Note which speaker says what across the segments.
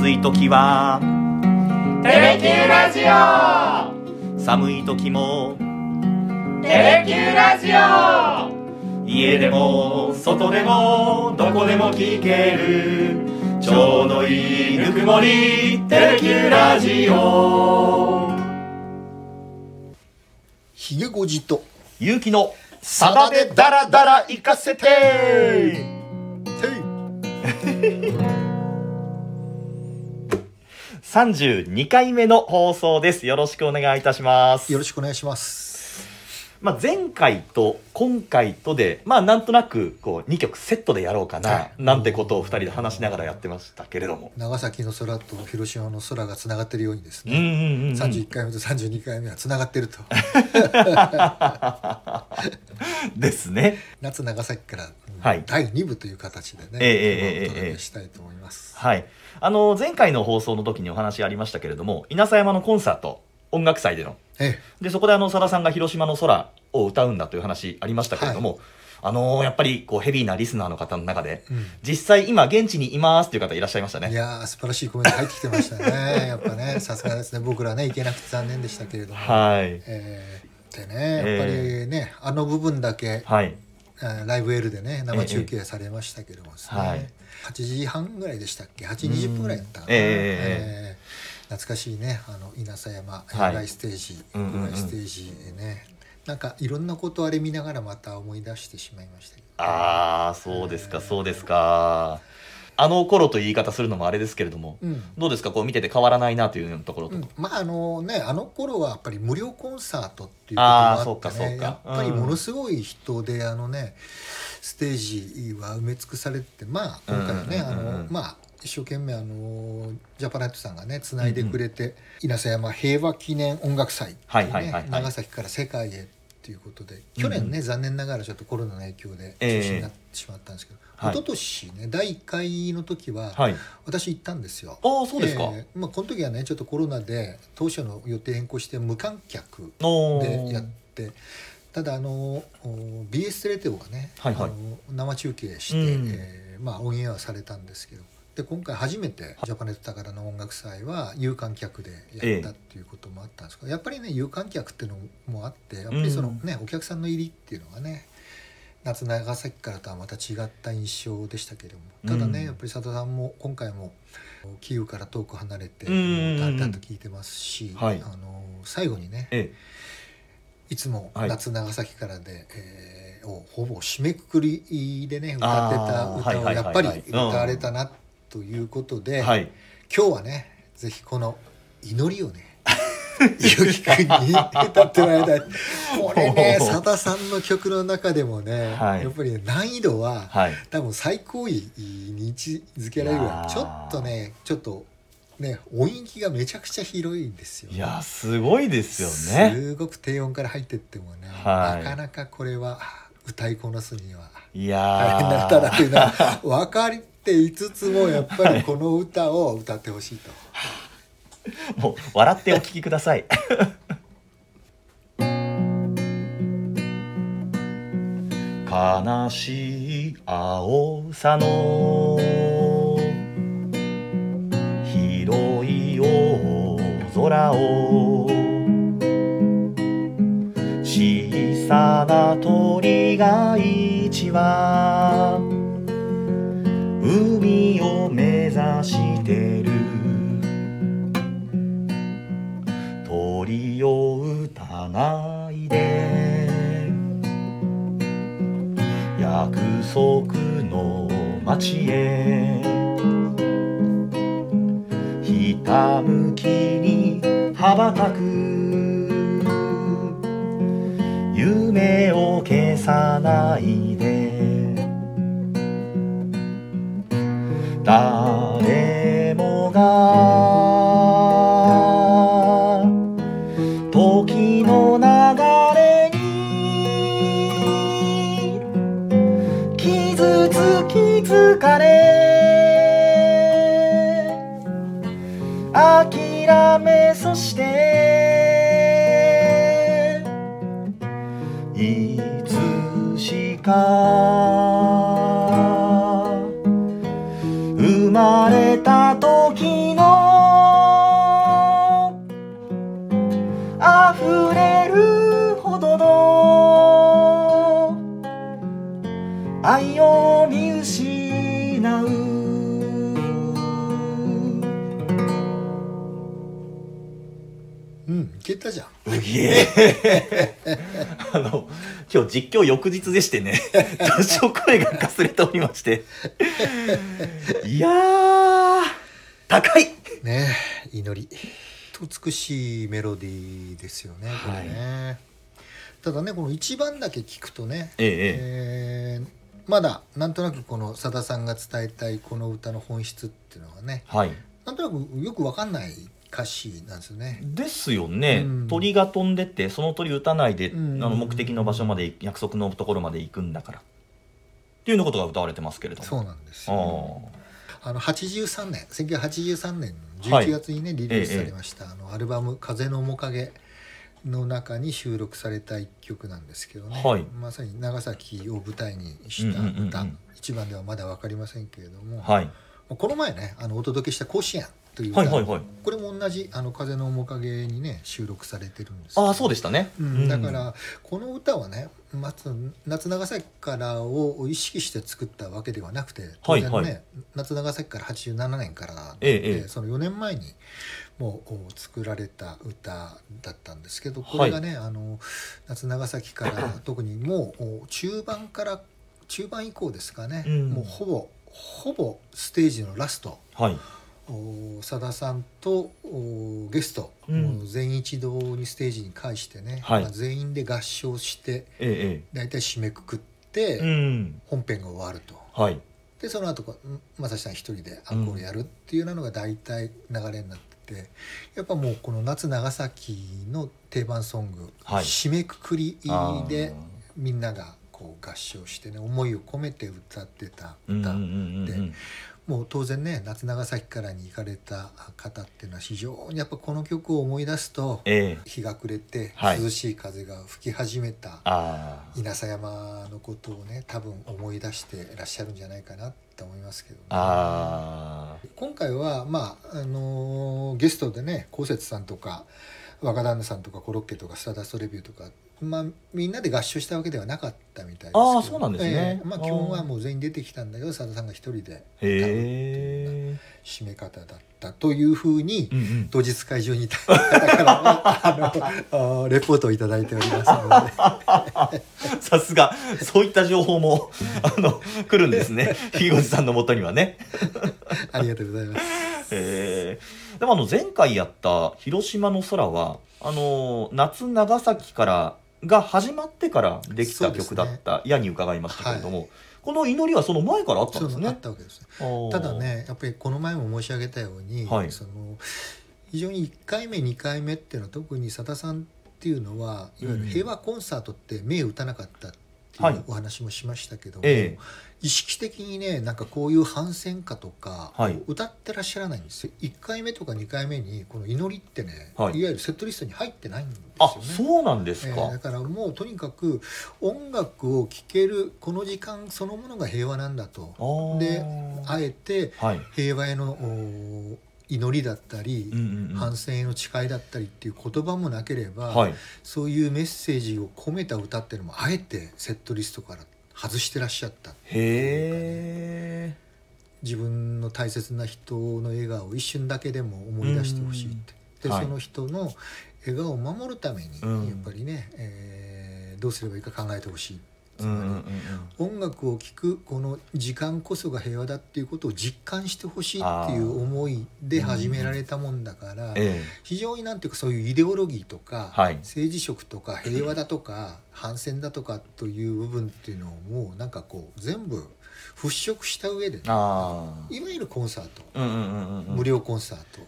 Speaker 1: 暑い時は。
Speaker 2: テレキューラジオ。
Speaker 1: 寒い時も。
Speaker 2: テレキューラジオ。
Speaker 1: 家でも外でもどこでも聞ける。ちょうどいいぬくもり。テレキューラジオ。
Speaker 3: ひげごじと。
Speaker 1: ゆうきの。サバでダラダラ行かせて。
Speaker 3: て
Speaker 1: 32回目の放送です。よろしくお願いいたします。
Speaker 3: いよろしくお願いします。
Speaker 1: まあ、前回と今回とで、まあ、なんとなくこう2曲セットでやろうかな、
Speaker 3: はい。
Speaker 1: なんてことを2人で話しながらやってましたけれども。
Speaker 3: 長崎の空と広島の空がつながってるようにです
Speaker 1: うんうん
Speaker 3: ね、
Speaker 1: うん。うん、
Speaker 3: 31回目と32回目はつながってると。
Speaker 1: ですね。
Speaker 3: 夏長崎から、第2部という形でね、
Speaker 1: ええええええ
Speaker 3: お届けしたいと思います、
Speaker 1: はい。あの、前回の放送の時にお話ありましたけれども、稲佐山のコンサート、音楽祭での。
Speaker 3: え
Speaker 1: で、そこであの、さださんが広島の空を歌うんだという話ありましたけれども、あのやっぱりこうヘビーなリスナーの方の中で、
Speaker 3: えうん
Speaker 1: 実際今現地にいますっていう方いらっしゃいました
Speaker 3: い
Speaker 1: ね。
Speaker 3: やー素晴らしいコメント入ってきてましたね やっぱねさすがですね僕らね行けなくて残念でしたけれども、
Speaker 1: はい。
Speaker 3: えーでねやっぱりね、あの部分だけ
Speaker 1: はい。
Speaker 3: えーライブエルでね生中継されましたけどもですね、
Speaker 1: はい。
Speaker 3: 8時半ぐらいでしたっけ？8時20分ぐらいだったかな、
Speaker 1: うんええ
Speaker 3: えー懐かしいね。あの稲佐山
Speaker 1: はい。
Speaker 3: 野外ステージ、
Speaker 1: うんうんうん
Speaker 3: 野外ステージでねなんかいろんなことあれ見ながらまた思い出してしまいましたけど。
Speaker 1: ああ、そうですか、そうですか。あの頃という言い方するのもあれですけれども、
Speaker 3: うん。
Speaker 1: どうですか？こう見てて変わらないなというところと、
Speaker 3: うん。まああのねあの頃はやっぱり無料コンサートっていうこともあってね
Speaker 1: か
Speaker 3: やっぱりものすごい人で、あのねステージは埋め尽くされてまあ今回はね、
Speaker 1: うんうんうんうん
Speaker 3: あのまあ一生懸命あのジャパネットさんがねつないでくれて、稲佐山平和記念音楽祭っていうね、長崎から世界へっていうことで去年ね、残念ながらちょっとコロナの影響で中
Speaker 1: え。え
Speaker 3: 止になってしまったんですけど、
Speaker 1: はい。
Speaker 3: 一昨年ね第1回の時は、
Speaker 1: はい。
Speaker 3: 私行ったんですよ。
Speaker 1: ああ、そうですか。
Speaker 3: えーまあ、この時はねちょっとコロナで当初の予定変更して無観客
Speaker 1: お
Speaker 3: でやっ
Speaker 1: ー
Speaker 3: てただあのお BS テレ東がね、
Speaker 1: はいはい。
Speaker 3: あの生中継して、
Speaker 1: うん。
Speaker 3: えーまあ、オンエアはされたんですけどで今回初めてジャパネット宝の音楽祭は有観客でやったっていうこともあったんですけど、やっぱりね有観客っていうのもあってやっぱりそのね、お客さんの入りっていうのがね夏長崎からとはまた違った印象でしたけれども。ただね、
Speaker 1: うん
Speaker 3: やっぱり佐藤さんも今回もキーウから遠く離れて
Speaker 1: うん
Speaker 3: 歌ったと聞いてますし、
Speaker 1: はい。
Speaker 3: あの最後にね
Speaker 1: え
Speaker 3: いつも
Speaker 1: はい。
Speaker 3: 夏長崎からで、えーをほぼ締めくくりでね歌ってた歌を
Speaker 1: はいはいはい
Speaker 3: やっぱり歌われたなということで、
Speaker 1: えはい。
Speaker 3: 今日はねぜひこの祈りをね ゆきくんに歌ってもらいたいこれねさださんの曲の中でもね、
Speaker 1: はい
Speaker 3: やっぱりね難易度は
Speaker 1: はい。
Speaker 3: 多分最高位に位置づけられるぐらいちょっとねちょっとね音域がめちゃくちゃ広いんですよ。
Speaker 1: いや、すごいですよね。
Speaker 3: すごく低音から入ってってもね、
Speaker 1: はい
Speaker 3: なかなかこれは歌いこなすにはい
Speaker 1: や
Speaker 3: 大変な
Speaker 1: ー
Speaker 3: 歌だというのは分かっていつつもやっぱりこの歌を歌ってほしいと。
Speaker 1: もう笑ってお聞きください。悲しい青さの広い大空を小さな鳥が一羽海を目指してる。鳥を打たないで。約束の街へ。ひたむきに羽ばたく。夢を消さない。愛を見失う。
Speaker 3: うんいけたじゃん。
Speaker 1: あの今日実況翌日でしてね。多少声がかすれておりまして。いや高い。
Speaker 3: ね祈り。美しいメロディーですよね、はい、これね。ただねこの一番だけ聞くとね、
Speaker 1: ええ。え
Speaker 3: ーまだなんとなくこのさださんが伝えたいこの歌の本質っていうのがね
Speaker 1: はい。
Speaker 3: なんとなくよくわかんない歌詞なんですよね。
Speaker 1: ですよね、
Speaker 3: うん。
Speaker 1: 鳥が飛んでってその鳥打たないで、
Speaker 3: うん。
Speaker 1: あの目的の場所まで約束のところまで行くんだから。っていうようなことが歌われてますけれども。
Speaker 3: そうなんです
Speaker 1: あ
Speaker 3: よ。
Speaker 1: あ
Speaker 3: あの83年1983年の
Speaker 1: はい。
Speaker 3: 11月にね、リリースされました、あのアルバム「風の面影」の中に収録された一曲なんですけどね、
Speaker 1: はい。
Speaker 3: まさに長崎を舞台にした歌、一番ではまだ分かりませんけれども、
Speaker 1: はい。
Speaker 3: この前ねあのお届けした「甲子園」という歌、
Speaker 1: はいはいはい。
Speaker 3: これも同じ「あの風の面影」にね収録されてるんです
Speaker 1: ああそうでしたね、
Speaker 3: うん、だからこの歌はねまず夏長崎からを意識して作ったわけではなくて当然ね、
Speaker 1: はいはい。
Speaker 3: 夏長崎から87年からで、
Speaker 1: ええええ。
Speaker 3: その4年前にもう作られた歌だったんですけどこれがね、あの夏長崎から 特にもう中盤から中盤以降ですかね、
Speaker 1: うん。
Speaker 3: もうほぼほぼステージのラスト。
Speaker 1: はい。
Speaker 3: おさださんとおゲスト、
Speaker 1: うん。
Speaker 3: 全員一堂にステージに返してね、
Speaker 1: はい。
Speaker 3: まあ、全員で合唱して
Speaker 1: え
Speaker 3: 大体締めくくっ
Speaker 1: え
Speaker 3: て
Speaker 1: ええうん。
Speaker 3: 本編が終わると。
Speaker 1: はい。
Speaker 3: でその後こうん正志さん一人でアンコールやるっていうのが大体流れになってて、やっぱもうこの夏長崎の定番ソング、
Speaker 1: はい。
Speaker 3: 締めくくりでみんながこう合唱してね思いを込めて歌ってた歌、で
Speaker 1: うん
Speaker 3: もう当然ね夏長崎からに行かれた方っていうのは非常にやっぱこの曲を思い出すと
Speaker 1: ええ。
Speaker 3: 日が暮れて
Speaker 1: はい。
Speaker 3: 涼しい風が吹き始めた稲佐山のことをね多分思い出してらっしゃるんじゃないかなって思いますけどね。
Speaker 1: あ
Speaker 3: 今回はまああのーゲストでねこうせつさんとか若旦那さんとかコロッケとかスターダストレビューとか、まあ、みんなで合唱したわけではなかったみたいです
Speaker 1: あーそうなんですね。
Speaker 3: ええ。まあ、基本はもう全員出てきたんだけどさださんが一人で
Speaker 1: へえ
Speaker 3: 締め方だったというふうに、
Speaker 1: うんうん。
Speaker 3: 当日会場にいた方からも あのあーレポートをいただいておりますので。
Speaker 1: さすが。そういった情報もあの来るんですね。ひごじさんのもとにはね。
Speaker 3: ありがとうございます。
Speaker 1: えー。でもあの前回やった「広島の空は」あの夏長崎からが始まってからできた曲だった、やに伺いましたけれども、この祈りはその前からあったんですね？
Speaker 3: たわけですただねやっぱりこの前も申し上げたように、
Speaker 1: はい。
Speaker 3: その非常に1回目2回目っていうのは特にさださんっていうのはいわゆる平和コンサートって目打たなかったって
Speaker 1: はいいう
Speaker 3: お話もしましたけども、
Speaker 1: え
Speaker 3: 意識的にねなんかこういう反戦歌とか
Speaker 1: はい。
Speaker 3: 歌ってらっしゃらないんですよ、1回目とか2回目にこの祈りってね、
Speaker 1: はい。
Speaker 3: い、わゆるセットリストに入ってないんですよね。
Speaker 1: あそうなんですか。
Speaker 3: えーだからもうとにかく音楽を聴けるこの時間そのものが平和なんだと。であえて
Speaker 1: はい。
Speaker 3: 平和へのお祈りだったり、
Speaker 1: うんうんうん。
Speaker 3: 反戦への誓いだったりっていう言葉もなければ、
Speaker 1: はい。
Speaker 3: そういうメッセージを込めた歌っていうのもあえてセットリストから外してらっしゃった
Speaker 1: へえ。
Speaker 3: 自分の大切な人の笑顔を一瞬だけでも思い出してほしいって。で、
Speaker 1: はい。
Speaker 3: その人の笑顔を守るために
Speaker 1: うん。
Speaker 3: やっぱりね、えーどうすればいいか考えてほしいつまり、
Speaker 1: うんうん。
Speaker 3: 音楽を聴くこの時間こそが平和だっていうことを実感してほしいっていう思いで始められたもんだから、
Speaker 1: え
Speaker 3: 非常になんていうかそういうイデオロギーとか、
Speaker 1: はい
Speaker 3: 政治色とか平和だとか反戦だとかという部分っていうのをもうなんかこう全部払拭した上でね、いわゆるコンサート、
Speaker 1: あ。うんうんうんうん。
Speaker 3: 無。料コンサート。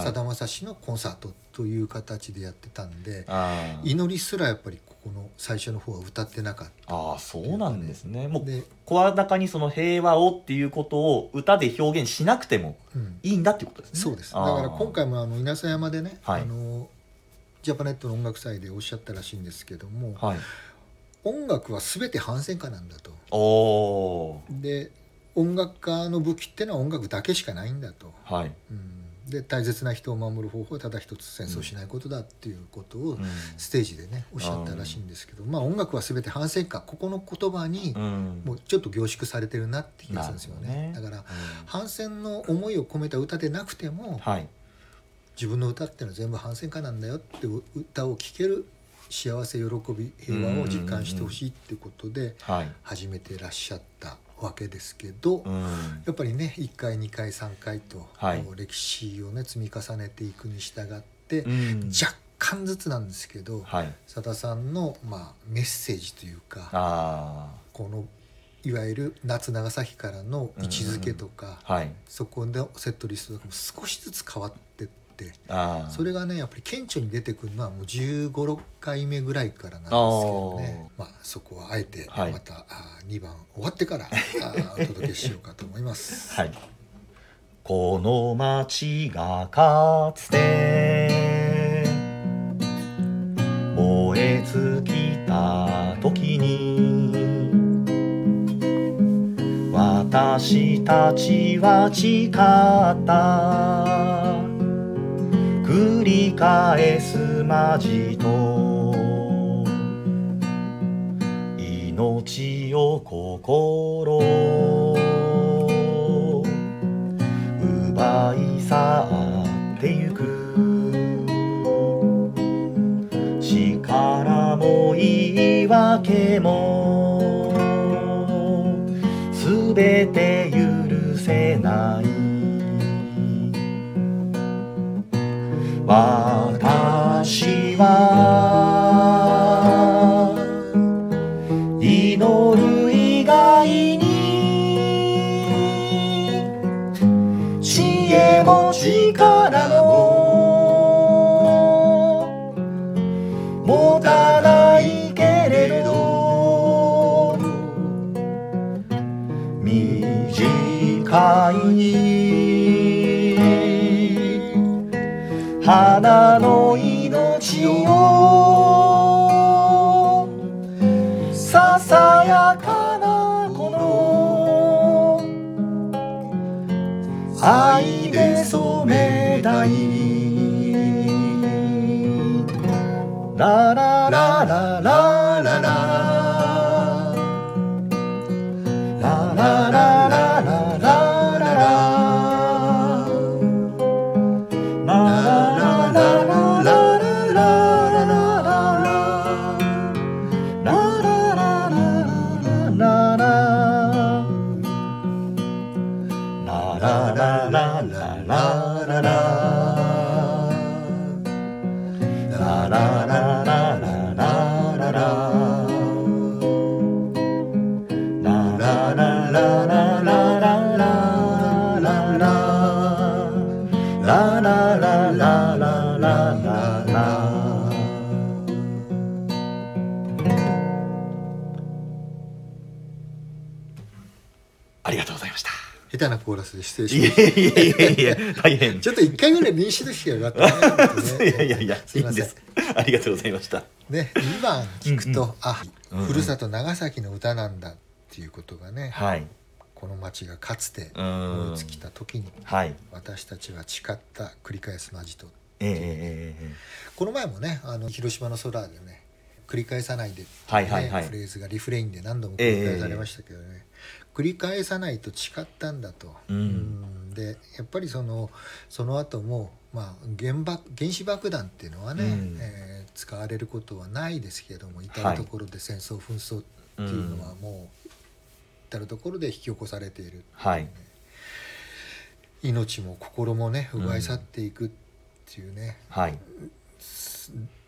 Speaker 3: さだまさしのコンサートという形でやってたんで祈りすらやっぱりここの最初の方は歌ってなかった。
Speaker 1: あー、そうなんですね。もう
Speaker 3: で
Speaker 1: 声高にその平和をっていうことを歌で表現しなくても
Speaker 3: うん
Speaker 1: いいんだっていうことですね。
Speaker 3: そうですだから今回もあの稲佐山でね、
Speaker 1: はい
Speaker 3: あのジャパネットの音楽祭でおっしゃったらしいんですけども、
Speaker 1: はい。
Speaker 3: 音楽は全て反戦歌なんだと。で音楽家の武器ってのは音楽だけしかないんだと。
Speaker 1: ー。はい。
Speaker 3: うん、で大切な人を守る方法はただ一つ戦争しないことだっていうことを
Speaker 1: うん
Speaker 3: ステージでねおっしゃったらしいんですけど、まあ音楽は全て反戦歌ここの言葉に
Speaker 1: うん。
Speaker 3: もうちょっと凝縮されてるなって気がするんですよね。
Speaker 1: ね
Speaker 3: だから反戦の思いを込めた歌でなくても
Speaker 1: はい。
Speaker 3: 自分の歌ってのは全部反戦歌なんだよって歌を聴ける幸せ喜び平和を実感してほしいっていうことで
Speaker 1: はい。
Speaker 3: 始めてらっしゃったわけですけど、
Speaker 1: うん。
Speaker 3: やっぱりね1回2回3回と、
Speaker 1: はい。
Speaker 3: 歴史をね積み重ねていくに従って、
Speaker 1: うん。
Speaker 3: 若干ずつなんですけど
Speaker 1: はい。
Speaker 3: さださんの、まあ、メッセージというか
Speaker 1: あ
Speaker 3: このいわゆる夏長崎からの位置づけとか、
Speaker 1: あはい。
Speaker 3: そこでセットリストとかも少しずつ変わってって
Speaker 1: ああ。
Speaker 3: それがねやっぱり顕著に出てくるのはもう1 5 6回目ぐらいからなんですけどね。まあ、そこはあえて
Speaker 1: はい。
Speaker 3: また、あ2番終わってからあお届けしようかと思います。
Speaker 1: はい。この町がかつて燃え尽きた時に私たちは誓った繰り返すまじと。命を心。奪い去ってゆく。力も言い訳も。すべて許せない。私は愛で染めたい。ララ
Speaker 3: 下手なコーラスで失礼し
Speaker 1: い
Speaker 3: まし
Speaker 1: えいえいえいえ、大変。
Speaker 3: た。ちょっと一回ぐらい練習できてよかったね。
Speaker 1: いやいやいや、
Speaker 3: すいません。
Speaker 1: ありがとうございました。
Speaker 3: ね、2番聞くと、
Speaker 1: うんうん
Speaker 3: あ、
Speaker 1: うんうん
Speaker 3: ふるさと長崎の歌なんだっていうことがね、
Speaker 1: はい。
Speaker 3: この町がかつて
Speaker 1: うん
Speaker 3: 追いつきた時に
Speaker 1: はい。
Speaker 3: 私たちは誓った繰り返すまじと
Speaker 1: ええええええ
Speaker 3: この前もねあの広島の空でね繰り返さないでっていうね、
Speaker 1: はいはいはい
Speaker 3: フレーズがリフレインで何度も繰り返されましたけどね、繰り返さないと誓ったんだと、
Speaker 1: うん。
Speaker 3: うん。でやっぱりそのその後もまあ原爆原子爆弾っていうのはね、
Speaker 1: うん。
Speaker 3: えー使われることはないですけども至
Speaker 1: はい。
Speaker 3: る所で戦争紛争っていうのはもう至る所で引き起こされている、
Speaker 1: はい。
Speaker 3: 命も心もね奪い去っていくっていうね、
Speaker 1: はい。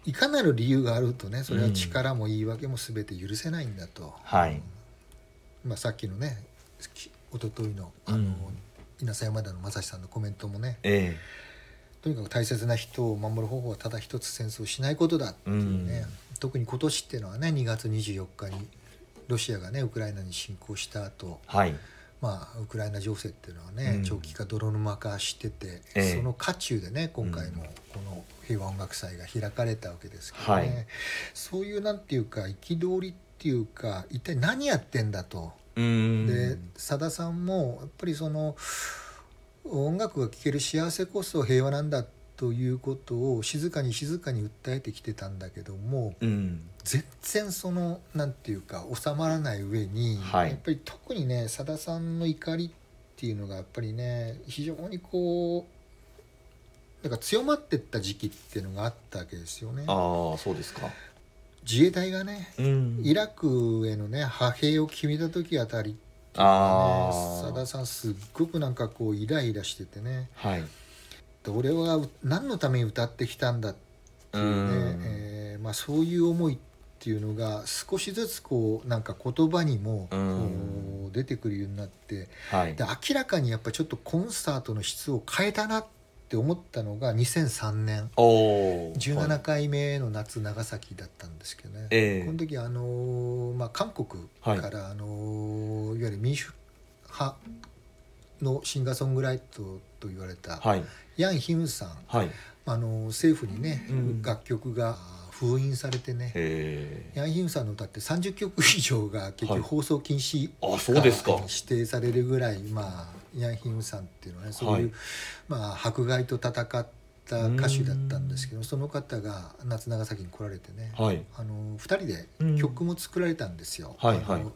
Speaker 3: いかなる理由があるとねそれは力も言い訳も全て許せないんだと、
Speaker 1: はい。
Speaker 3: まあ、さっきのねき一昨日のあの、
Speaker 1: うん。
Speaker 3: 稲佐山田の正志さんのコメントもね
Speaker 1: え
Speaker 3: とにかく大切な人を守る方法はただ一つ戦争をしないことだっていうね、特に今年っていうのはね2月24日にロシアがねウクライナに侵攻した後
Speaker 1: えはい。
Speaker 3: まあウクライナ情勢っていうのはね、
Speaker 1: うん。
Speaker 3: 長期化泥沼化してて、
Speaker 1: ええ。
Speaker 3: その渦中でね今回もこの平和音楽祭が開かれたわけですけどね、
Speaker 1: はい。
Speaker 3: そういうなんていうか憤りっていうか一体何やってんだと。でさださんもやっぱりその音楽が聴ける幸せこそ平和なんだということを静かに静かに訴えてきてたんだけども
Speaker 1: うん。
Speaker 3: 全然そのなんていうか収まらない上に、
Speaker 1: はい
Speaker 3: やっぱり特にねさださんの怒りっていうのがやっぱりね非常にこうだから強まってった時期っていうのがあったわけですよね。
Speaker 1: ああそうですか
Speaker 3: 自衛隊がね
Speaker 1: うん。
Speaker 3: イラクへのね派兵を決めた時あたりってのさださんすっごくなんかこうイライラしててね。
Speaker 1: はい。
Speaker 3: で俺は何のために歌ってきたんだっていうね、
Speaker 1: うん。
Speaker 3: えーまあ、そういう思いっていうのが少しずつこうなんか言葉にも出てくるようになって
Speaker 1: はい。
Speaker 3: で明らかにやっぱちょっとコンサートの質を変えたなって思ったのが2003年。
Speaker 1: おお
Speaker 3: 17回目の夏長崎だったんですけどね、
Speaker 1: ええ。
Speaker 3: この時あのーまあ、韓国から、あのーいわゆる民主派のシンガーソングライトと言われた、
Speaker 1: はい。
Speaker 3: ヤン・ヒムさん、
Speaker 1: はい。
Speaker 3: あのー政府にね、
Speaker 1: うん。
Speaker 3: 楽曲が封印されてね。ヤン・ヒムさんの歌って30曲以上が結
Speaker 1: はい。
Speaker 3: 局放送禁止
Speaker 1: あそうですか。
Speaker 3: に指定されるぐらい、まあ、ヤン・ヒムさんっていうのはねそういう、
Speaker 1: はい。
Speaker 3: まあ、迫害と戦った歌手だったんですけどその方が夏長崎に来られてね、
Speaker 1: はい。
Speaker 3: あの2人で
Speaker 1: うん。
Speaker 3: 曲も作られたんですよ「
Speaker 1: はいはい。
Speaker 3: あの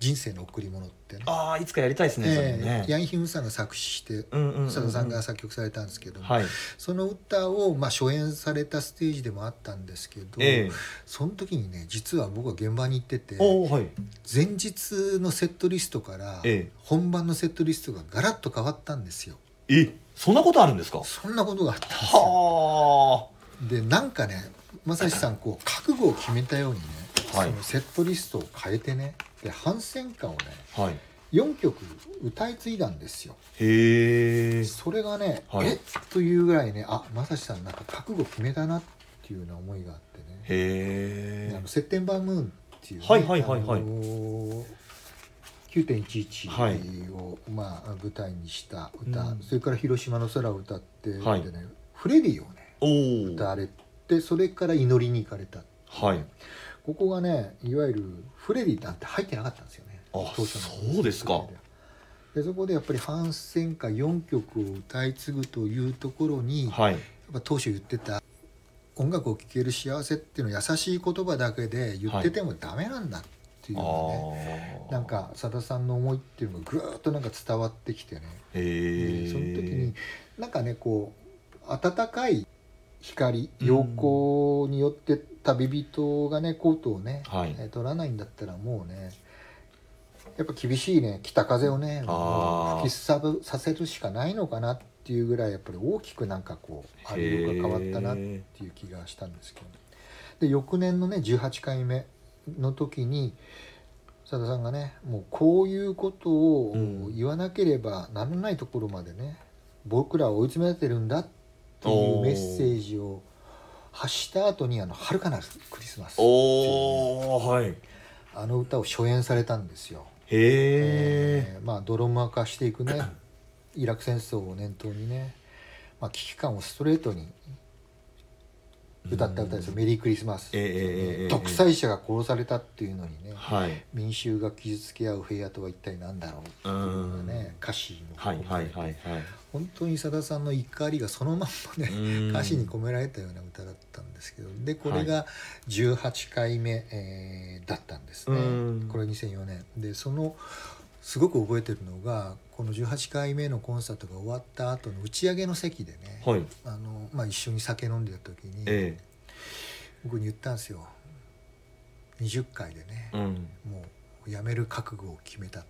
Speaker 3: 人生の贈り物」ってね。
Speaker 1: ああいつかやりたいですね
Speaker 3: え
Speaker 1: ね。
Speaker 3: えヤン・ヒムさんが作詞して佐田さんが作曲されたんですけども、
Speaker 1: はい。
Speaker 3: その歌を、まあ、初演されたステージでもあったんですけど、
Speaker 1: ええ。
Speaker 3: その時にね実は僕は現場に行ってて
Speaker 1: はい。
Speaker 3: 前日のセットリストから
Speaker 1: ええ。
Speaker 3: 本番のセットリストがガラッと変わったんですよ。
Speaker 1: えそんなことあるんですか？
Speaker 3: そんなことがあったんですよ。
Speaker 1: は
Speaker 3: でなんかね正志さんこう覚悟を決めたようにね、
Speaker 1: はい。
Speaker 3: そのセットリストを変えてねで反戦歌をね
Speaker 1: あはい。
Speaker 3: 4曲歌い継いだんですよ。
Speaker 1: へえ
Speaker 3: それがね、
Speaker 1: はい。
Speaker 3: え？というぐらいねあ正志さんなんか覚悟決めたなっていうような思いがあってね。
Speaker 1: へえ
Speaker 3: あのセッテンバームーンっていうね、
Speaker 1: はいはいはいはい。
Speaker 3: あのー9.11
Speaker 1: はい。
Speaker 3: を、まあ、舞台にした歌、
Speaker 1: うん。
Speaker 3: それから広島の空を歌って、
Speaker 1: はい。
Speaker 3: でねフレディをね歌われてそれから祈りに行かれた
Speaker 1: はい
Speaker 3: ここがねいわゆるフレディなんて入ってなかったんですよね。
Speaker 1: あ
Speaker 3: 当初の。
Speaker 1: そうですか。
Speaker 3: でそこでやっぱり反戦歌4曲を歌い継ぐというところに、やっ
Speaker 1: はい
Speaker 3: ぱ当初言ってた音楽を聴ける幸せっていうのは優しい言葉だけで言っててもダメなんだっていう
Speaker 1: あ
Speaker 3: のがね、
Speaker 1: あ
Speaker 3: なんかさださんの思いっていうのがぐーっとなんか伝わってきてね、
Speaker 1: へえ
Speaker 3: でその時になんかねこう温かい光
Speaker 1: うん。
Speaker 3: 陽光によって旅人がねコートをね、
Speaker 1: はい。
Speaker 3: えー取らないんだったらもうねやっぱ厳しいね北風をね吹きさぶさせるしかないのかなっていうぐらいやっぱり大きくなんかこうありが変わったなっていう気がしたんですけど、で翌年のね18回目の時にさださんがねもうこういうことを
Speaker 1: うん。
Speaker 3: 言わなければならないところまでね僕らを追い詰められてるんだっていうメッセージを発した後にあの「遥かなるクリスマス」っていう
Speaker 1: はい。へ
Speaker 3: あの歌を初演されたんですよ。
Speaker 1: え
Speaker 3: えーまあ泥沼化していくね。イラク戦争を念頭にね、まあ、危機感をストレートに歌った歌ですよ「メリークリスマス」
Speaker 1: ええええええ
Speaker 3: 独裁者が殺されたっていうのにね
Speaker 1: はい。
Speaker 3: 民衆が傷つけ合う平野とは一体何だろうっていう歌詞の
Speaker 1: はいはいはいはい。
Speaker 3: 本当にさださんの怒りがそのまんまね
Speaker 1: うん。
Speaker 3: 歌詞に込められたような歌だったんですけどでこれが18回目、えーだったんですね。
Speaker 1: うん。
Speaker 3: これ2004年。でそのすごく覚えてるのがこの18回目のコンサートが終わった後の打ち上げの席でね、
Speaker 1: はい。
Speaker 3: あのまあ、一緒に酒飲んでた時に、
Speaker 1: え
Speaker 3: 僕に言ったんですよ。20回でね
Speaker 1: え、うん。
Speaker 3: もうやめる覚悟を決めた。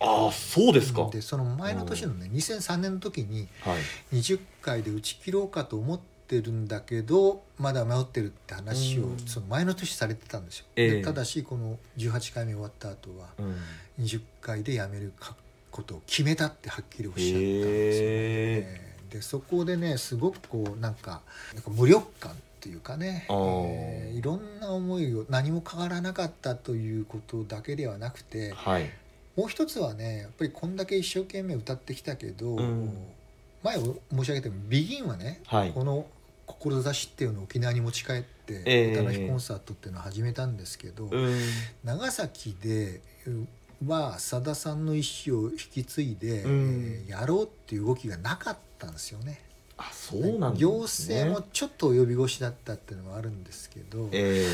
Speaker 1: ああそうですか。
Speaker 3: でその前の年のね2003年の時に
Speaker 1: はい。
Speaker 3: 20回で打ち切ろうかと思ってるんだけどまだ迷ってるって話を
Speaker 1: うん。
Speaker 3: その前の年されてたんですよ、
Speaker 1: ええ。
Speaker 3: でただしこの18回目終わった後は
Speaker 1: うん。
Speaker 3: 20回でやめるかことを決めたってはっきりおっしゃったんですよ、
Speaker 1: へ
Speaker 3: ねでそこでねすごくこうなんかなんか無力感っていうかね、えーいろんな思いを何も変わらなかったということだけではなくて
Speaker 1: はい。
Speaker 3: もう一つはねやっぱりこんだけ一生懸命歌ってきたけど、
Speaker 1: うん。
Speaker 3: 前申し上げたように「ビギンはね、
Speaker 1: はい。
Speaker 3: この志っていうのを沖縄に持ち帰って、
Speaker 1: ええ。
Speaker 3: 歌の日コンサートっていうのを始めたんですけど、
Speaker 1: うん。
Speaker 3: 長崎ではさださんの意思を引き継いで、
Speaker 1: うん。
Speaker 3: えーやろうっていう動きがなかったんですよね。
Speaker 1: あそうなんね。
Speaker 3: 行政もちょっと及び腰だったっていうのはあるんですけど、
Speaker 1: え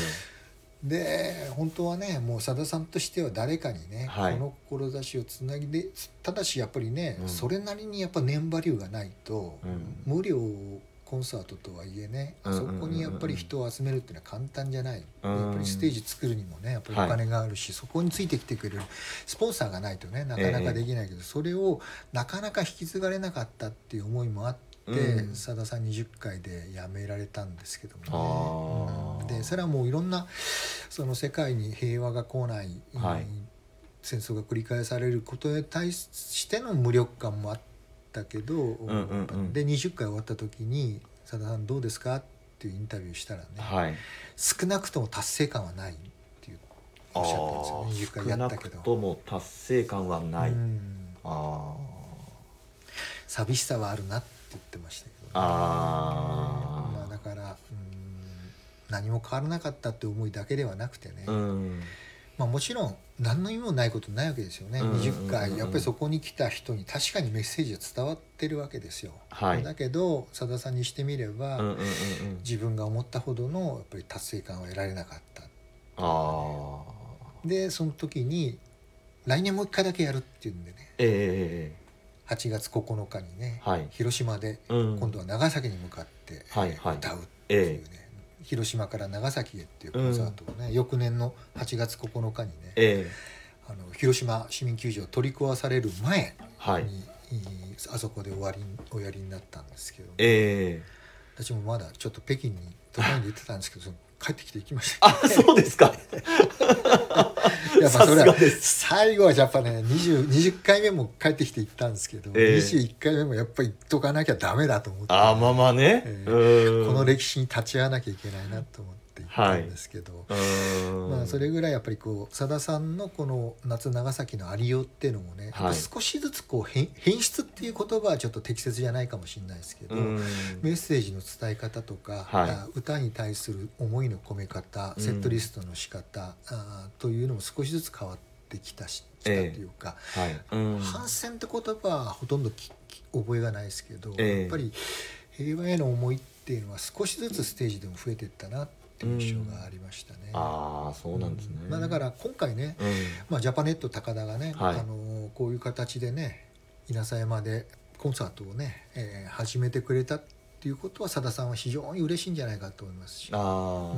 Speaker 3: で本当はねもうさださんとしては誰かにね、
Speaker 1: はい。
Speaker 3: この志をつなぎでただしやっぱりね、
Speaker 1: うん。
Speaker 3: それなりにやっぱ年バリューがないと、
Speaker 1: うん。
Speaker 3: 無料コンサートとはいえね、
Speaker 1: うん
Speaker 3: あそこにやっぱり人を集めるっていうのは簡単じゃない、
Speaker 1: うん。
Speaker 3: やっぱりステージ作るにもねやっぱりお金があるし、そこについてきてくれる。スポンサーがないとねなかなかできないけど、それをなかなか引き継がれなかったっていう思いもあって。
Speaker 1: うん。
Speaker 3: さださん20回で辞められたんですけど
Speaker 1: あ
Speaker 3: もね、
Speaker 1: ー。
Speaker 3: うん。でそれはもういろんなその世界に平和が来ない、
Speaker 1: はい。
Speaker 3: うん戦争が繰り返されることに対しての無力感もあったけど、
Speaker 1: んうんうん。
Speaker 3: で20回終わった時に「さださんどうですか?」っていうインタビューしたらね、
Speaker 1: はい
Speaker 3: 少なくとも達成感はないっていうおっしゃったんですよね。20回やったけど。
Speaker 1: 少なく。とも達成感はない、
Speaker 3: うん。
Speaker 1: あ
Speaker 3: 寂しさはあるなって言ってましたけど、ね、
Speaker 1: あー。
Speaker 3: まあ、だからうん何も変わらなかったって思いだけではなくてね、
Speaker 1: あうん
Speaker 3: まあ、もちろん何の意味もないことないわけですよね、
Speaker 1: うんうんうんうん。
Speaker 3: 20回やっぱりそこに来た人に確かにメッセージは伝わってるわけですよ、
Speaker 1: はい。
Speaker 3: だけどさださんにしてみれば、
Speaker 1: うんうんうんうん。
Speaker 3: 自分が思ったほどのやっぱり達成感を得られなかった。
Speaker 1: ああ
Speaker 3: でその時に来年もう一回だけやるっていうんでね。
Speaker 1: ええ
Speaker 3: 8月9日にね、
Speaker 1: はい。
Speaker 3: 広島で
Speaker 1: うん。
Speaker 3: 今度は長崎に向かって
Speaker 1: はいはい。
Speaker 3: 歌うっていうね、
Speaker 1: え
Speaker 3: 広島から長崎へっていうコンサートをね、翌年の8月9日にね、
Speaker 1: ええ。
Speaker 3: あの広島市民球場取り壊される前
Speaker 1: はい。
Speaker 3: に、あそこで終わりおやりになったんですけど、
Speaker 1: ええ。
Speaker 3: 私もまだちょっと北京に都内で行ってたんですけど帰ってきて行きました。
Speaker 1: あそうですか。
Speaker 3: やっぱそれは
Speaker 1: さすがです。
Speaker 3: 最後はやっぱね 20, 20回目も帰ってきて行ったんですけど、
Speaker 1: ええ。
Speaker 3: 21回目もやっぱり行っとかなきゃダメだと思って、
Speaker 1: あまあまあね、
Speaker 3: ええ。
Speaker 1: うん。
Speaker 3: この歴史に立ち会わなきゃいけないなと思って行ったんですけど、
Speaker 1: うん。
Speaker 3: まあ、それぐらいやっぱりこうさださんのこの「夏長崎のありよう」っていうのもね、
Speaker 1: はい。
Speaker 3: 少しずつこう変変質っていう言葉はちょっと適切じゃないかもしれないですけど、
Speaker 1: うん。
Speaker 3: メッセージの伝え方とか、
Speaker 1: はい。
Speaker 3: あ歌に対する思いの込め方
Speaker 1: うん。
Speaker 3: セットリストの仕方、あというのも少しずつ変わってきたしきたと
Speaker 1: ええ
Speaker 3: いうか、
Speaker 1: はい、うん。
Speaker 3: 反戦って言葉はほとんど覚えがないですけど、
Speaker 1: ええ。
Speaker 3: やっぱり平和への思いっていうのは少しずつステージでも増えていったなっていう印象がありましたね。
Speaker 1: ああそうなんですね、
Speaker 3: まあ、だから今回ね、
Speaker 1: うん。
Speaker 3: まあ、ジャパネット高田がね、
Speaker 1: はい。
Speaker 3: あのこういう形でね稲佐山でコンサートをね、えー始めてくれたっていうことはさださんは非常に嬉しいんじゃないかと思いますし。
Speaker 1: あ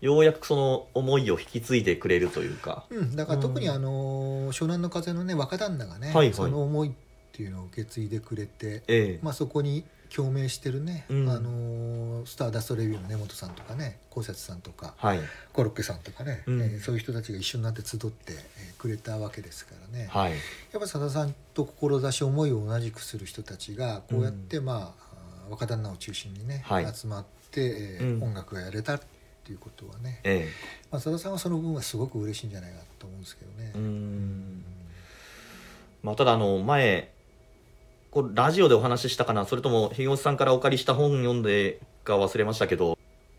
Speaker 1: ようやくその思いを引き継いでくれるというか。
Speaker 3: うん、だから特に
Speaker 1: うん
Speaker 3: あの湘南の風のね若旦那がね、
Speaker 1: はいはい。
Speaker 3: その思いっていうのを受け継いでくれて、
Speaker 1: ええ。
Speaker 3: まあ、そこに共鳴してるね、
Speaker 1: うん。
Speaker 3: あのスターダストレビューの根本さんとかね高節さんとか
Speaker 1: はい。
Speaker 3: コロッケさんとかね、
Speaker 1: うん。
Speaker 3: えーそういう人たちが一緒になって集って、えーくれたわけですからね、
Speaker 1: はい。
Speaker 3: やっぱさださんと志思いを同じくする人たちがこうやって、まああー若旦那を中心にね、
Speaker 1: はい。
Speaker 3: 集まって、えー
Speaker 1: うん。
Speaker 3: 音楽がやれたっていうことはね、
Speaker 1: え
Speaker 3: まあ、さださんはその分はすごく嬉しいんじゃないかと思うんですけどね。
Speaker 1: えうん。まあただあの前こうラジオでお話ししたかな？それとも樋口さんからお借りした本読んでか忘れましたけど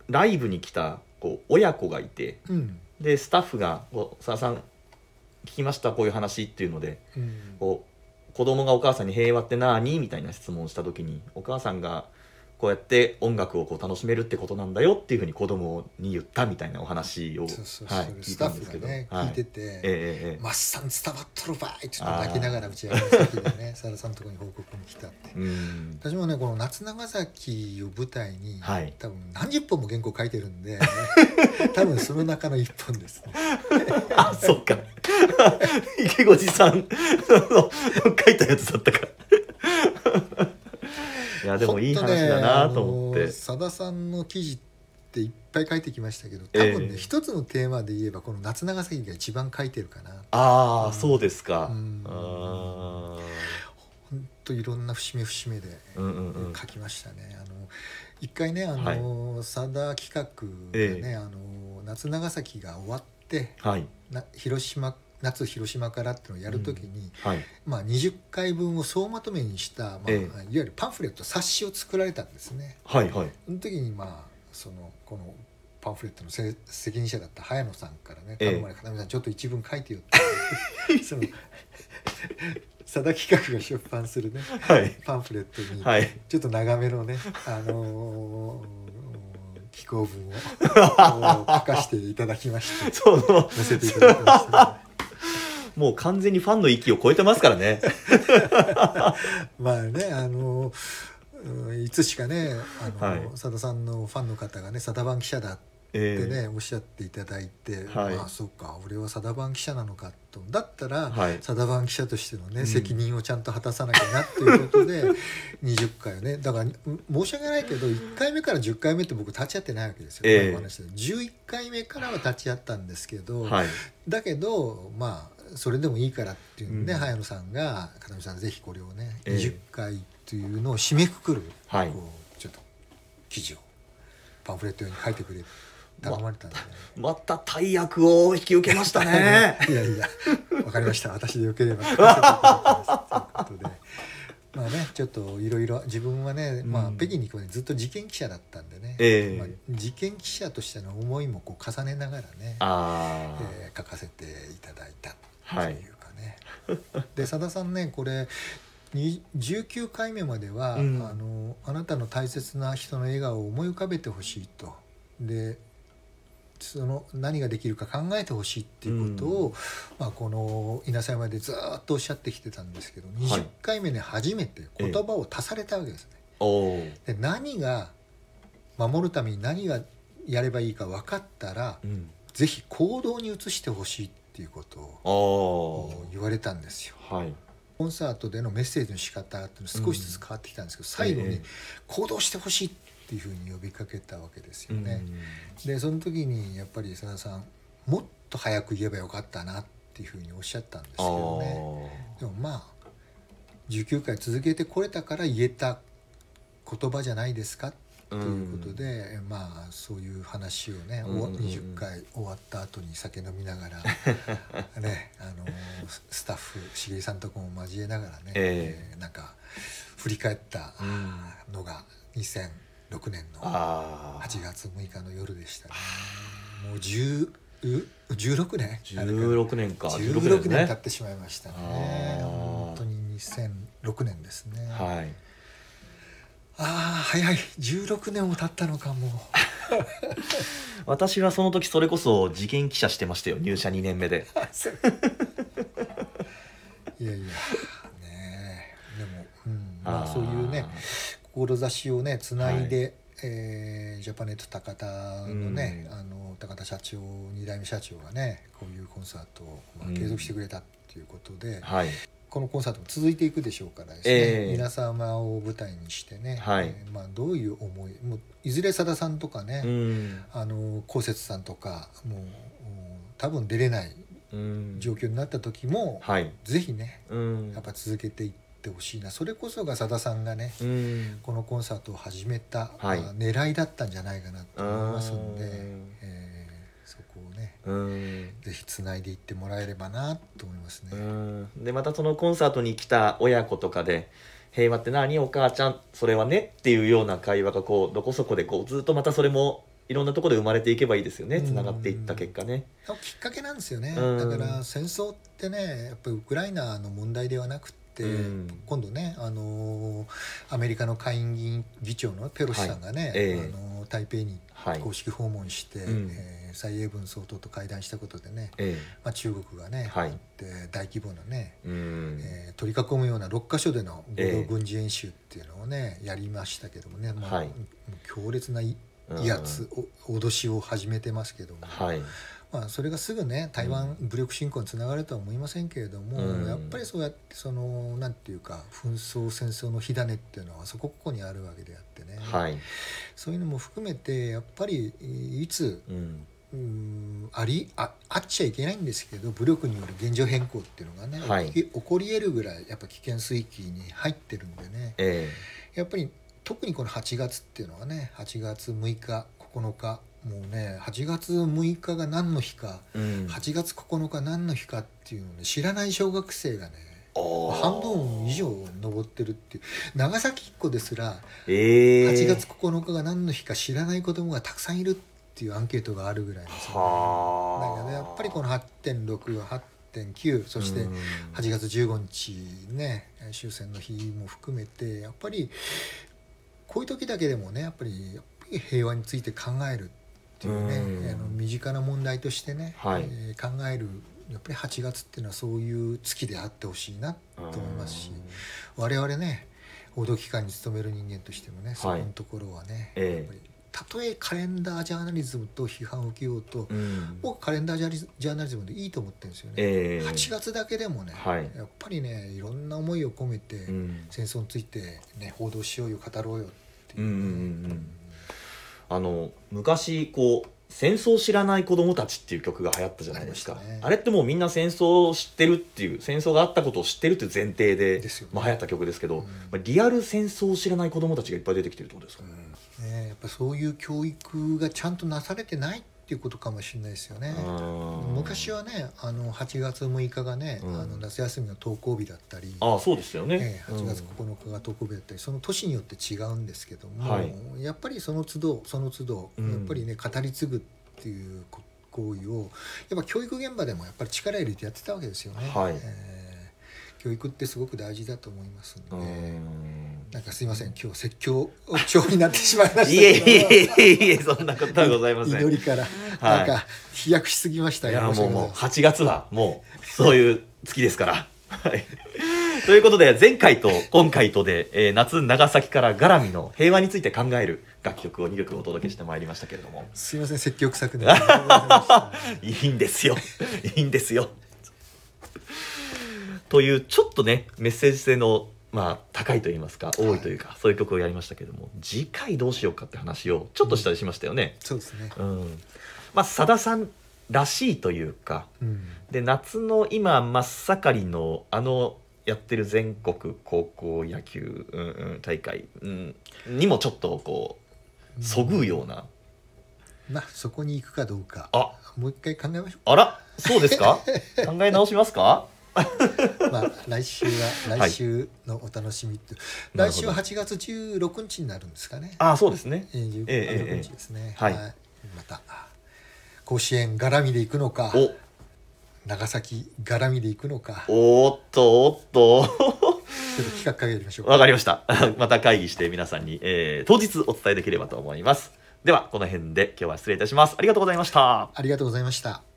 Speaker 1: ライブに来たこう親子がいて
Speaker 3: うん。
Speaker 1: でスタッフがこう「さださん聞きましたこういう話」っていうので
Speaker 3: うん。
Speaker 1: こう子供がお母さんに「平和って何?」みたいな質問をした時にお母さんがこうやって音楽をこう楽しめるってことなんだよっていうふうに子供に言ったみたいなお話を、
Speaker 3: スタッ
Speaker 1: たんですけど、
Speaker 3: フがね、
Speaker 1: はい。
Speaker 3: 聞いてて
Speaker 1: ええええ「
Speaker 3: マッサン伝わっとるばい!」ちょっと泣きながら打ち上げの先でねさださんのところに報告に来たって。
Speaker 1: うん。
Speaker 3: 私もねこの夏長崎を舞台に、
Speaker 1: はい。
Speaker 3: 多分何十本も原稿書いてるんで 多分その中の一本ですね。
Speaker 1: あそっか。池越さんの書いたやつだったかいやでもいい話だなと思って、
Speaker 3: さださんの記事っていっぱい書いてきましたけど多分ね、
Speaker 1: ええ
Speaker 3: 一つのテーマで言えばこの夏長崎が一番書いてるかな。
Speaker 1: ああそうですか、
Speaker 3: うん。
Speaker 1: あ
Speaker 3: 本当いろんな節目節目で
Speaker 1: ーうんうんうん。
Speaker 3: 書きましたね。あの一回ねあの、さだ企画でね、
Speaker 1: え。
Speaker 3: あの夏長崎が終わって
Speaker 1: はい。
Speaker 3: な広島夏広島からっていうのをやるときに、
Speaker 1: はい。
Speaker 3: まあ、20回分を総まとめにした、まあ
Speaker 1: ええ。
Speaker 3: いわゆるパンフレット冊子を作られたんですね。
Speaker 1: はいはい。
Speaker 3: その時にまあそのこのパンフレットのせ責任者だった早野さんからね
Speaker 1: ええ。
Speaker 3: 頼まれ「要さんちょっと一文書いてよ」って。その佐田企画が出版するね
Speaker 1: はい。
Speaker 3: パンフレットに
Speaker 1: はい。
Speaker 3: ちょっと長めのね、あのー寄稿文を 書かせていただきまして。
Speaker 1: そう
Speaker 3: 載せていただきました、
Speaker 1: もう完全にファンの域を超えてますからね。
Speaker 3: まあねあのうんいつしかねあの、
Speaker 1: はい。
Speaker 3: 佐田さんのファンの方がね佐田番記者だ
Speaker 1: え
Speaker 3: ってね、おっしゃっていただいて、
Speaker 1: はい。
Speaker 3: まあそうか俺は佐田番記者なのかと。だったら、
Speaker 1: はい。
Speaker 3: 佐田番記者としてのね、
Speaker 1: うん。
Speaker 3: 責任をちゃんと果たさなきゃなっていうことで 20回をね。だからうん申し訳ないけど1回目から10回目って僕立ち会ってないわけですよ、
Speaker 1: ええ。
Speaker 3: 前の話で。11回目からは立ち会ったんですけど、
Speaker 1: はい。
Speaker 3: だけどまあそれでもいいからっていうんで、
Speaker 1: うん。
Speaker 3: 早野さんが「片見さんぜひこれをね、
Speaker 1: ええ。
Speaker 3: 20回というのを締めくくる、
Speaker 1: はい。
Speaker 3: こうちょっと記事をパンフレット用に書いてくれ頼まれたんで、ね
Speaker 1: また大役を引き受けましたね。
Speaker 3: いやいやわかりました。私でよければ。ということで。まあね、ちょっといろいろ自分はね、まあ
Speaker 1: うん。
Speaker 3: 北京に行くまでずっと事件記者だったんでね、
Speaker 1: ええ。
Speaker 3: まあ、事件記者としての思いもこう重ねながらね、えー書かせていただいたと
Speaker 1: はい。
Speaker 3: いうかね。でさださんねこれに19回目までは、
Speaker 1: うん。
Speaker 3: あの「あなたの大切な人の笑顔を思い浮かべてほしい」と。でその何ができるか考えてほしいっていうことを、まあ、この稲佐山でずーっとおっしゃってきてたんですけど20回目に初めて言葉を足されたわけですね。
Speaker 1: おお
Speaker 3: で何が守るために何がやればいいか分かったら
Speaker 1: うん。
Speaker 3: ぜひ行動に移してほしいっていうことを言われたんですよ。
Speaker 1: はい
Speaker 3: コンサートでのメッセージの仕方っていうの少しずつ変わってきたんですけど、最後に
Speaker 1: ええ
Speaker 3: 行動してほしいっていうふうに呼びかけたわけですよね。
Speaker 1: うん
Speaker 3: でその時にやっぱり佐田さんもっと早く言えばよかったなっていうふうにおっしゃったんですけ
Speaker 1: あ
Speaker 3: どね。でもまあ19回続けてこれたから言えた言葉じゃないですかということで、まあそういう話をね、お
Speaker 1: うん。うんうん
Speaker 3: 20回終わった後に酒飲みながら ねあのススタッフ茂井さんとかも交えながらね、
Speaker 1: え
Speaker 3: え。ーなんか振り返った
Speaker 1: うん。
Speaker 3: のが2006年の
Speaker 1: ああ
Speaker 3: 8月6日の夜でしたね。もう10う16年
Speaker 1: ？16年か。16
Speaker 3: 16
Speaker 1: ですね。
Speaker 3: 年経ってしまいましたね。本当に2006年ですね。
Speaker 1: はい
Speaker 3: ああ早い。16年も経ったのかも。
Speaker 1: 私はその時それこそ事件記者してましたよ。入社2年目で。
Speaker 3: いやいやねえ。でも、うん、まあそういうね志をねつないで、えージャパネット高田のね、
Speaker 1: うん。
Speaker 3: あの高田社長2代目社長がねこういうコンサートを、まあ
Speaker 1: うん。
Speaker 3: 継続してくれたっていうことで、
Speaker 1: はい
Speaker 3: このコンサートも続いていくでしょうからですね、
Speaker 1: ええ。
Speaker 3: 皆様を舞台にしてね、
Speaker 1: はい。
Speaker 3: えーまあ、どういう思いもういずれさださんとかね、
Speaker 1: うん。
Speaker 3: あのこうせつさんとかもううん多分出れない
Speaker 1: うん。
Speaker 3: 状況になった時も、
Speaker 1: はい。
Speaker 3: ぜひね
Speaker 1: うん。
Speaker 3: やっぱ続けていってほしいな。それこそがさださんがね
Speaker 1: うん。
Speaker 3: このコンサートを始めた、
Speaker 1: はい。
Speaker 3: まあ狙いだったんじゃないかなと思いますんで、
Speaker 1: うん
Speaker 3: えーぜひつないでいってもらえればなと思いますね。
Speaker 1: うん。でまたそのコンサートに来た親子とかで「平和って何お母ちゃんそれはね」っていうような会話がこうどこそこでこうずっとまたそれもいろんなところで生まれていけばいいですよね。
Speaker 3: うん。
Speaker 1: つながっていった結果ね。
Speaker 3: きっかけなんですよね、
Speaker 1: うん。
Speaker 3: だから戦争ってねやっぱりウクライナの問題ではなくって、
Speaker 1: うん。
Speaker 3: 今度ね、あのーアメリカの下院議員議長のペロシさんがね、
Speaker 1: はい。ええ。
Speaker 3: あのー台北に
Speaker 1: はい。
Speaker 3: 公式訪問して、
Speaker 1: うん。
Speaker 3: えー蔡英文総統と会談したことでね、
Speaker 1: え
Speaker 3: まあ、中国がね、
Speaker 1: はい。
Speaker 3: で大規模なね、
Speaker 1: え
Speaker 3: ー取り囲むような6か所での合
Speaker 1: ええ
Speaker 3: 同軍事演習っていうのをね、やりましたけどもね、まあ
Speaker 1: はい。
Speaker 3: もう強烈ない威圧、お脅しを始めてますけども、
Speaker 1: はい。
Speaker 3: まあ、それがすぐね台湾武力侵攻につながるとは思いませんけれども、
Speaker 1: うん。
Speaker 3: やっぱりそうやってそのなんていうか紛争戦争の火種っていうのはそこここにあるわけであってね、
Speaker 1: はい。
Speaker 3: そういうのも含めてやっぱりいつ
Speaker 1: うん
Speaker 3: うんありああっちゃいけないんですけど武力による現状変更っていうのがね、
Speaker 1: はい。
Speaker 3: 起こり得るぐらいやっぱ危険水域に入ってるんでね。
Speaker 1: え
Speaker 3: やっぱり特にこの8月っていうのはね8月6日9日もうね8月6日が何の日か
Speaker 1: えうん。
Speaker 3: 8月9日何の日かっていうのをね知らない小学生がね半分以上登ってるっていう。長崎っ子ですら
Speaker 1: ええ。
Speaker 3: 8月9日が何の日か知らない子供がたくさんいるっていうアンケートがあるぐらいですよね
Speaker 1: はあ。
Speaker 3: だけどやっぱりこの8.68.9そして
Speaker 1: うん。
Speaker 3: 8月15日ね終戦の日も含めてやっぱりこういう時だけでもねやっぱり平和について考えるっていうね
Speaker 1: うん。
Speaker 3: あの身近な問題としてね、
Speaker 1: はい。
Speaker 3: えー考えるやっぱり8月っていうのはそういう月であってほしいなと思いますし我々ね報道機関に勤める人間としてもねそこのところはね、
Speaker 1: ええ。
Speaker 3: やっぱりたとえカレンダージャーナリズムと批判を受けようと、
Speaker 1: うん。
Speaker 3: 僕カレンダージャーナリズムでいいと思ってるんですよね。
Speaker 1: ええ。
Speaker 3: 8月だけでもね、
Speaker 1: はい。
Speaker 3: やっぱりねいろんな思いを込めて、
Speaker 1: うん。
Speaker 3: 戦争について、ね、報道しようよ語ろうよっていう、
Speaker 1: うんうんうんうん。あの昔こう戦争を知らない子供たちっていう曲が流行ったじゃないですか。あ,、
Speaker 3: あ
Speaker 1: れってもうみんな戦争を知ってるっていう戦争があったことを知ってるっていう前提で
Speaker 3: ですよね。
Speaker 1: まあ、流行った曲ですけど、
Speaker 3: うん。
Speaker 1: まあ、リアル戦争を知らない子供たちがいっぱい出てきてるってことですか、
Speaker 3: ね、やっぱそういう教育がちゃんとなされてないっていうことかもしれないですよね。昔はねあの8月6日がね、
Speaker 1: うん。
Speaker 3: あの夏休みの登校日だったり、
Speaker 1: ああそうですよね、
Speaker 3: ええ8月9日が登校日だったりその年によって違うんですけども、
Speaker 1: はい。
Speaker 3: やっぱりその都度その都度、
Speaker 1: うん。
Speaker 3: やっぱりね語り継ぐっていうこ行為をやっぱ教育現場でもやっぱり力入れてやってたわけですよね。
Speaker 1: はい。
Speaker 3: えー教育ってすごく大事だと思いますんで、
Speaker 1: うん
Speaker 3: なんかすいません今日説教調になってしまいました
Speaker 1: いえいえいえいえそんなことはございません。
Speaker 3: 祈りから、なんか飛躍しすぎました
Speaker 1: い
Speaker 3: よ
Speaker 1: やもうもう
Speaker 3: 申し訳
Speaker 1: 8月はもうそういう月ですから。はい。ということで前回と今回とで、えー夏長崎から絡みの平和について考える楽曲を2曲お届けしてまいりましたけれども。
Speaker 3: すいません説教臭くなって。ありがとうございました
Speaker 1: いいんですよ。いいんですよ。というちょっとねメッセージ性のまあ高いと言いますか多いというか、そういう曲をやりましたけども次回どうしようかって話をちょっとしたりしましたよね。
Speaker 3: そうですね、
Speaker 1: うん。まあさださんらしいというか
Speaker 3: うん、
Speaker 1: で夏の今真っ盛りのあのやってる全国高校野球、うんうん、大会、うん、にもちょっとこうそぐうような、
Speaker 3: まあそこに行くかどうか。
Speaker 1: あ。
Speaker 3: もう一回考えましょ
Speaker 1: あらそうですか？考え直しますか？
Speaker 3: うまあ来週は来週のお楽しみって、
Speaker 1: なるほど。
Speaker 3: 来週は8月16日になるんですかね。
Speaker 1: あそうですね。
Speaker 3: えー、
Speaker 1: ええええ
Speaker 3: 16日ですね、
Speaker 1: はい。
Speaker 3: また甲子園絡みで行くのか
Speaker 1: お。
Speaker 3: 長崎絡みで行くのか。ち
Speaker 1: おーっとおっと。
Speaker 3: ょっと企画かけてみましょう
Speaker 1: わかりました。また会議して皆さんに、えー当日お伝えできればと思います。ではこの辺で今日は失礼いたします。ありがとうございました。
Speaker 3: ありがとうございました